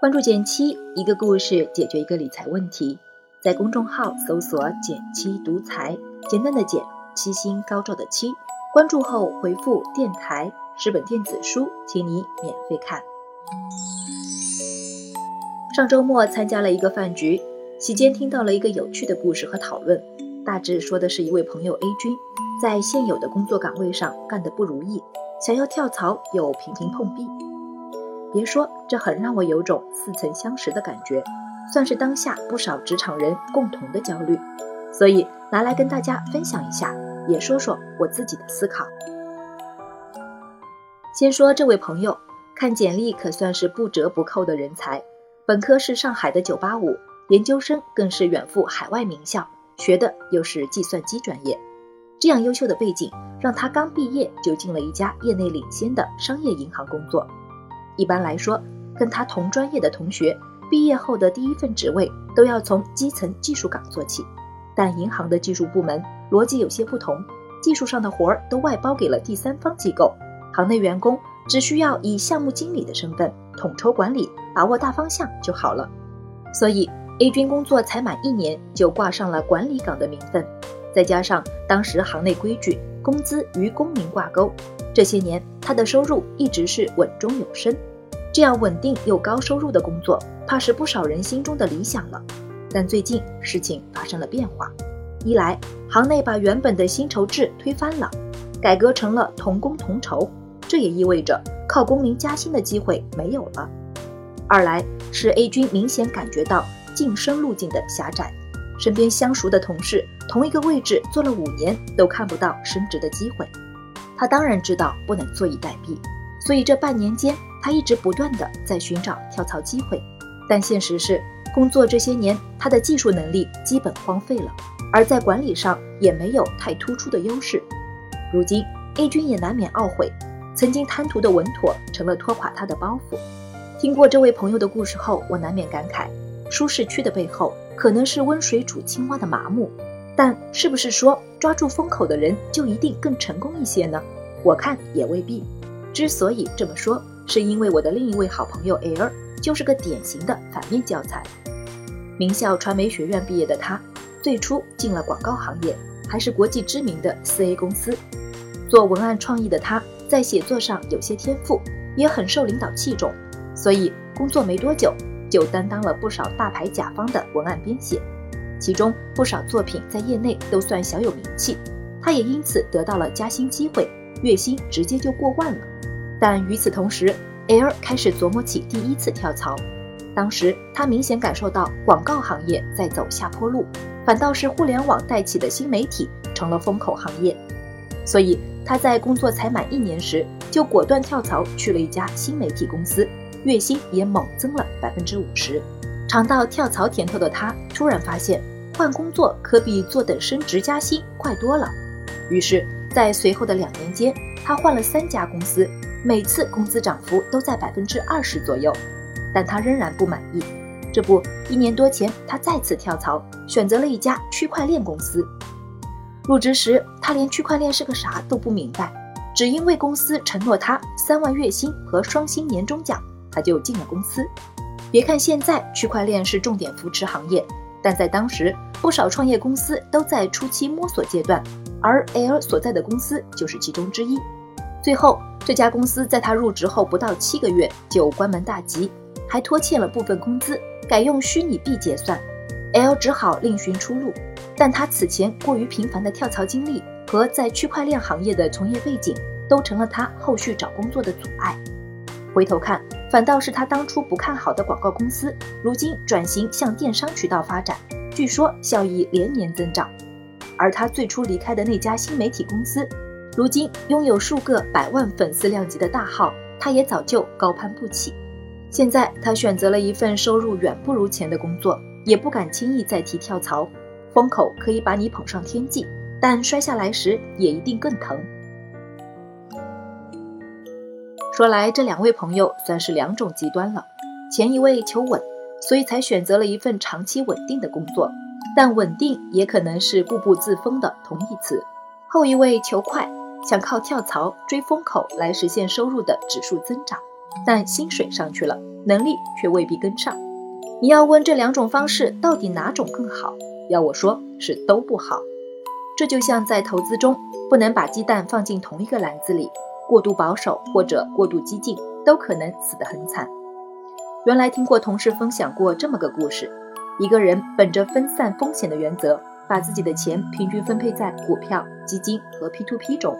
关注减七，一个故事解决一个理财问题。在公众号搜索“减七独裁，简单的减，七星高照的七。关注后回复“电台”十本电子书，请你免费看。上周末参加了一个饭局，席间听到了一个有趣的故事和讨论。大致说的是一位朋友 A 君，在现有的工作岗位上干得不如意，想要跳槽又频频碰壁。别说，这很让我有种似曾相识的感觉，算是当下不少职场人共同的焦虑，所以拿来跟大家分享一下，也说说我自己的思考。先说这位朋友，看简历可算是不折不扣的人才，本科是上海的985，研究生更是远赴海外名校，学的又是计算机专业，这样优秀的背景让他刚毕业就进了一家业内领先的商业银行工作。一般来说，跟他同专业的同学毕业后的第一份职位都要从基层技术岗做起，但银行的技术部门逻辑有些不同，技术上的活儿都外包给了第三方机构，行内员工只需要以项目经理的身份统筹管理，把握大方向就好了。所以 A 军工作才满一年就挂上了管理岗的名分，再加上当时行内规矩，工资与工龄挂钩。这些年，他的收入一直是稳中有升，这样稳定又高收入的工作，怕是不少人心中的理想了。但最近事情发生了变化，一来行内把原本的薪酬制推翻了，改革成了同工同酬，这也意味着靠工龄加薪的机会没有了；二来是 A 军明显感觉到晋升路径的狭窄，身边相熟的同事同一个位置做了五年都看不到升职的机会。他当然知道不能坐以待毙，所以这半年间，他一直不断的在寻找跳槽机会。但现实是，工作这些年，他的技术能力基本荒废了，而在管理上也没有太突出的优势。如今，A 君也难免懊悔，曾经贪图的稳妥成了拖垮他的包袱。听过这位朋友的故事后，我难免感慨，舒适区的背后，可能是温水煮青蛙的麻木。但是不是说抓住风口的人就一定更成功一些呢？我看也未必。之所以这么说，是因为我的另一位好朋友 Air 就是个典型的反面教材。名校传媒学院毕业的他，最初进了广告行业，还是国际知名的四 A 公司。做文案创意的他，在写作上有些天赋，也很受领导器重，所以工作没多久就担当了不少大牌甲方的文案编写。其中不少作品在业内都算小有名气，他也因此得到了加薪机会，月薪直接就过万了。但与此同时，L 开始琢磨起第一次跳槽。当时他明显感受到广告行业在走下坡路，反倒是互联网带起的新媒体成了风口行业。所以他在工作才满一年时，就果断跳槽去了一家新媒体公司，月薪也猛增了百分之五十。尝到跳槽甜头的他，突然发现换工作可比坐等升职加薪快多了。于是，在随后的两年间，他换了三家公司，每次工资涨幅都在百分之二十左右。但他仍然不满意。这不，一年多前，他再次跳槽，选择了一家区块链公司。入职时，他连区块链是个啥都不明白，只因为公司承诺他三万月薪和双薪年终奖，他就进了公司。别看现在区块链是重点扶持行业，但在当时，不少创业公司都在初期摸索阶段，而 L 所在的公司就是其中之一。最后，这家公司在他入职后不到七个月就关门大吉，还拖欠了部分工资，改用虚拟币结算。L 只好另寻出路，但他此前过于频繁的跳槽经历和在区块链行业的从业背景，都成了他后续找工作的阻碍。回头看。反倒是他当初不看好的广告公司，如今转型向电商渠道发展，据说效益连年增长。而他最初离开的那家新媒体公司，如今拥有数个百万粉丝量级的大号，他也早就高攀不起。现在他选择了一份收入远不如前的工作，也不敢轻易再提跳槽。风口可以把你捧上天际，但摔下来时也一定更疼。说来，这两位朋友算是两种极端了。前一位求稳，所以才选择了一份长期稳定的工作，但稳定也可能是固步自封的同义词。后一位求快，想靠跳槽追风口来实现收入的指数增长，但薪水上去了，能力却未必跟上。你要问这两种方式到底哪种更好？要我说是都不好。这就像在投资中，不能把鸡蛋放进同一个篮子里，过度保守或者过度激进都可能死得很惨。原来听过同事分享过这么个故事：一个人本着分散风险的原则，把自己的钱平均分配在股票、基金和 P2P 中，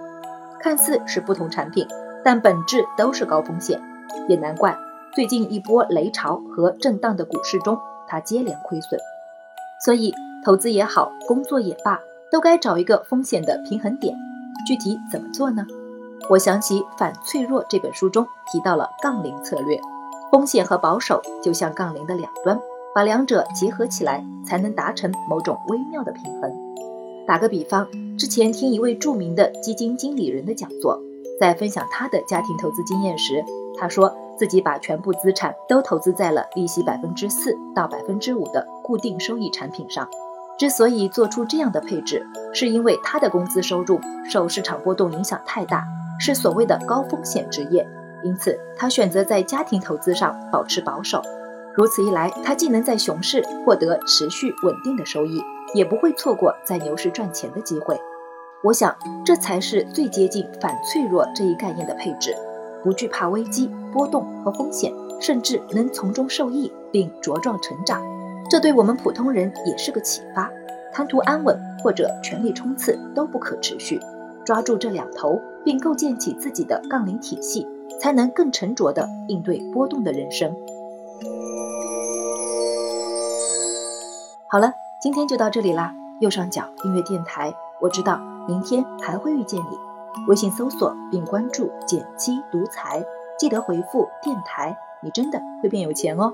看似是不同产品，但本质都是高风险。也难怪最近一波雷潮和震荡的股市中，他接连亏损。所以投资也好，工作也罢。都该找一个风险的平衡点，具体怎么做呢？我想起《反脆弱》这本书中提到了杠铃策略，风险和保守就像杠铃的两端，把两者结合起来，才能达成某种微妙的平衡。打个比方，之前听一位著名的基金经理人的讲座，在分享他的家庭投资经验时，他说自己把全部资产都投资在了利息百分之四到百分之五的固定收益产品上。之所以做出这样的配置，是因为他的工资收入受市场波动影响太大，是所谓的高风险职业，因此他选择在家庭投资上保持保守。如此一来，他既能在熊市获得持续稳定的收益，也不会错过在牛市赚钱的机会。我想，这才是最接近反脆弱这一概念的配置，不惧怕危机、波动和风险，甚至能从中受益并茁壮成长。这对我们普通人也是个启发，贪图安稳或者全力冲刺都不可持续。抓住这两头，并构建起自己的杠铃体系，才能更沉着地应对波动的人生。好了，今天就到这里啦。右上角订阅电台，我知道明天还会遇见你。微信搜索并关注“减七独裁，记得回复“电台”，你真的会变有钱哦。